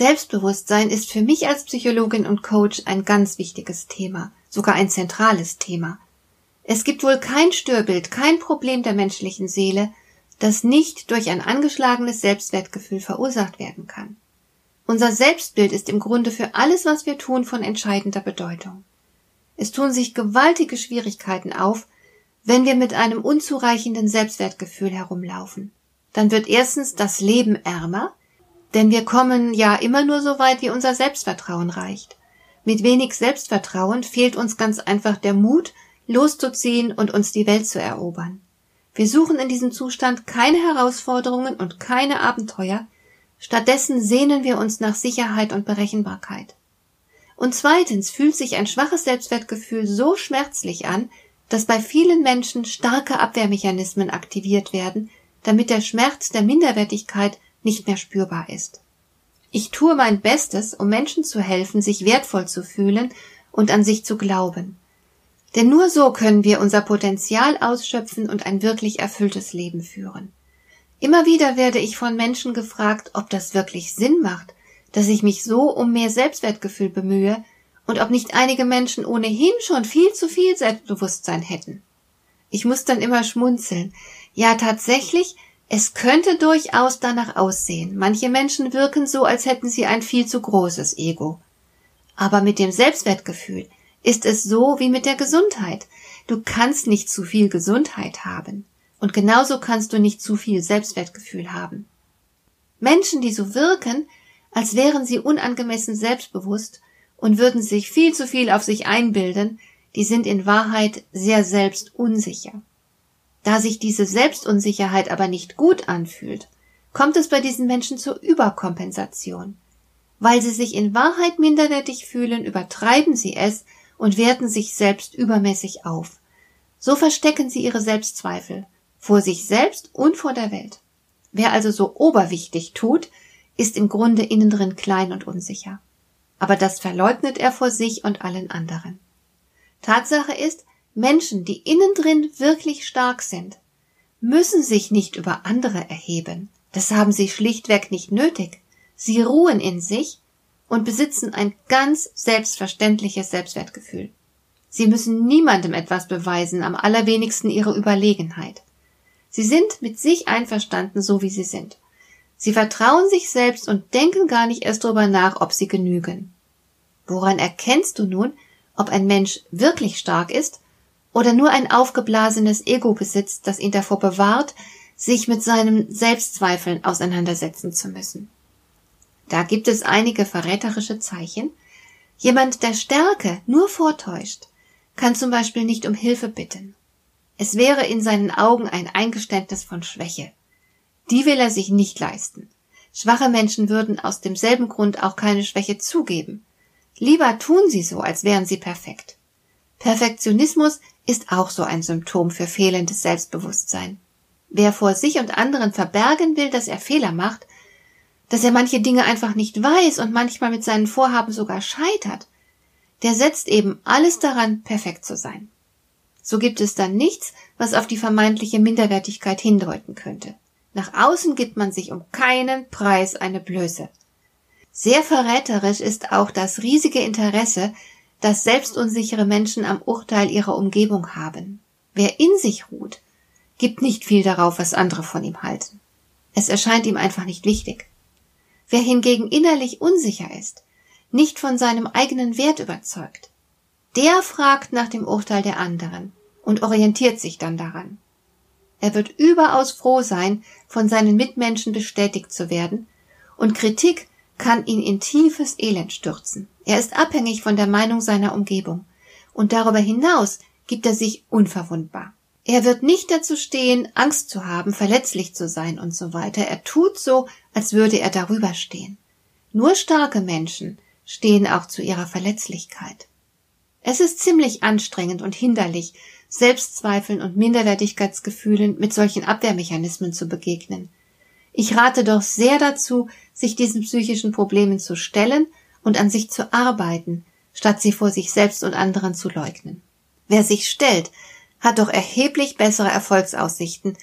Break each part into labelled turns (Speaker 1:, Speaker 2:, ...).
Speaker 1: Selbstbewusstsein ist für mich als Psychologin und Coach ein ganz wichtiges Thema, sogar ein zentrales Thema. Es gibt wohl kein Störbild, kein Problem der menschlichen Seele, das nicht durch ein angeschlagenes Selbstwertgefühl verursacht werden kann. Unser Selbstbild ist im Grunde für alles, was wir tun, von entscheidender Bedeutung. Es tun sich gewaltige Schwierigkeiten auf, wenn wir mit einem unzureichenden Selbstwertgefühl herumlaufen. Dann wird erstens das Leben ärmer, denn wir kommen ja immer nur so weit, wie unser Selbstvertrauen reicht. Mit wenig Selbstvertrauen fehlt uns ganz einfach der Mut, loszuziehen und uns die Welt zu erobern. Wir suchen in diesem Zustand keine Herausforderungen und keine Abenteuer, stattdessen sehnen wir uns nach Sicherheit und Berechenbarkeit. Und zweitens fühlt sich ein schwaches Selbstwertgefühl so schmerzlich an, dass bei vielen Menschen starke Abwehrmechanismen aktiviert werden, damit der Schmerz der Minderwertigkeit nicht mehr spürbar ist. Ich tue mein Bestes, um Menschen zu helfen, sich wertvoll zu fühlen und an sich zu glauben. Denn nur so können wir unser Potenzial ausschöpfen und ein wirklich erfülltes Leben führen. Immer wieder werde ich von Menschen gefragt, ob das wirklich Sinn macht, dass ich mich so um mehr Selbstwertgefühl bemühe und ob nicht einige Menschen ohnehin schon viel zu viel Selbstbewusstsein hätten. Ich muss dann immer schmunzeln. Ja, tatsächlich es könnte durchaus danach aussehen. Manche Menschen wirken so, als hätten sie ein viel zu großes Ego. Aber mit dem Selbstwertgefühl ist es so wie mit der Gesundheit. Du kannst nicht zu viel Gesundheit haben. Und genauso kannst du nicht zu viel Selbstwertgefühl haben. Menschen, die so wirken, als wären sie unangemessen selbstbewusst und würden sich viel zu viel auf sich einbilden, die sind in Wahrheit sehr selbstunsicher. Da sich diese Selbstunsicherheit aber nicht gut anfühlt, kommt es bei diesen Menschen zur Überkompensation. Weil sie sich in Wahrheit minderwertig fühlen, übertreiben sie es und werten sich selbst übermäßig auf. So verstecken sie ihre Selbstzweifel vor sich selbst und vor der Welt. Wer also so oberwichtig tut, ist im Grunde innen drin klein und unsicher. Aber das verleugnet er vor sich und allen anderen. Tatsache ist, Menschen, die innen drin wirklich stark sind, müssen sich nicht über andere erheben. Das haben sie schlichtweg nicht nötig. Sie ruhen in sich und besitzen ein ganz selbstverständliches Selbstwertgefühl. Sie müssen niemandem etwas beweisen, am allerwenigsten ihre Überlegenheit. Sie sind mit sich einverstanden, so wie sie sind. Sie vertrauen sich selbst und denken gar nicht erst darüber nach, ob sie genügen. Woran erkennst du nun, ob ein Mensch wirklich stark ist oder nur ein aufgeblasenes Ego besitzt, das ihn davor bewahrt, sich mit seinen Selbstzweifeln auseinandersetzen zu müssen. Da gibt es einige verräterische Zeichen. Jemand, der Stärke nur vortäuscht, kann zum Beispiel nicht um Hilfe bitten. Es wäre in seinen Augen ein Eingeständnis von Schwäche. Die will er sich nicht leisten. Schwache Menschen würden aus demselben Grund auch keine Schwäche zugeben. Lieber tun sie so, als wären sie perfekt. Perfektionismus ist auch so ein Symptom für fehlendes Selbstbewusstsein. Wer vor sich und anderen verbergen will, dass er Fehler macht, dass er manche Dinge einfach nicht weiß und manchmal mit seinen Vorhaben sogar scheitert, der setzt eben alles daran, perfekt zu sein. So gibt es dann nichts, was auf die vermeintliche Minderwertigkeit hindeuten könnte. Nach außen gibt man sich um keinen Preis eine Blöße. Sehr verräterisch ist auch das riesige Interesse, das selbstunsichere Menschen am Urteil ihrer Umgebung haben. Wer in sich ruht, gibt nicht viel darauf, was andere von ihm halten. Es erscheint ihm einfach nicht wichtig. Wer hingegen innerlich unsicher ist, nicht von seinem eigenen Wert überzeugt, der fragt nach dem Urteil der anderen und orientiert sich dann daran. Er wird überaus froh sein, von seinen Mitmenschen bestätigt zu werden, und Kritik kann ihn in tiefes Elend stürzen. Er ist abhängig von der Meinung seiner Umgebung. Und darüber hinaus gibt er sich unverwundbar. Er wird nicht dazu stehen, Angst zu haben, verletzlich zu sein und so weiter. Er tut so, als würde er darüber stehen. Nur starke Menschen stehen auch zu ihrer Verletzlichkeit. Es ist ziemlich anstrengend und hinderlich, Selbstzweifeln und Minderwertigkeitsgefühlen mit solchen Abwehrmechanismen zu begegnen. Ich rate doch sehr dazu, sich diesen psychischen Problemen zu stellen und an sich zu arbeiten, statt sie vor sich selbst und anderen zu leugnen. Wer sich stellt, hat doch erheblich bessere Erfolgsaussichten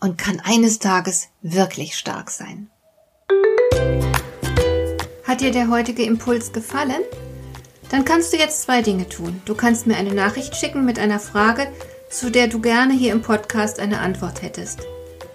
Speaker 1: und kann eines Tages wirklich stark sein. Hat dir der heutige Impuls gefallen? Dann kannst du jetzt zwei Dinge tun. Du kannst mir eine Nachricht schicken mit einer Frage, zu der du gerne hier im Podcast eine Antwort hättest.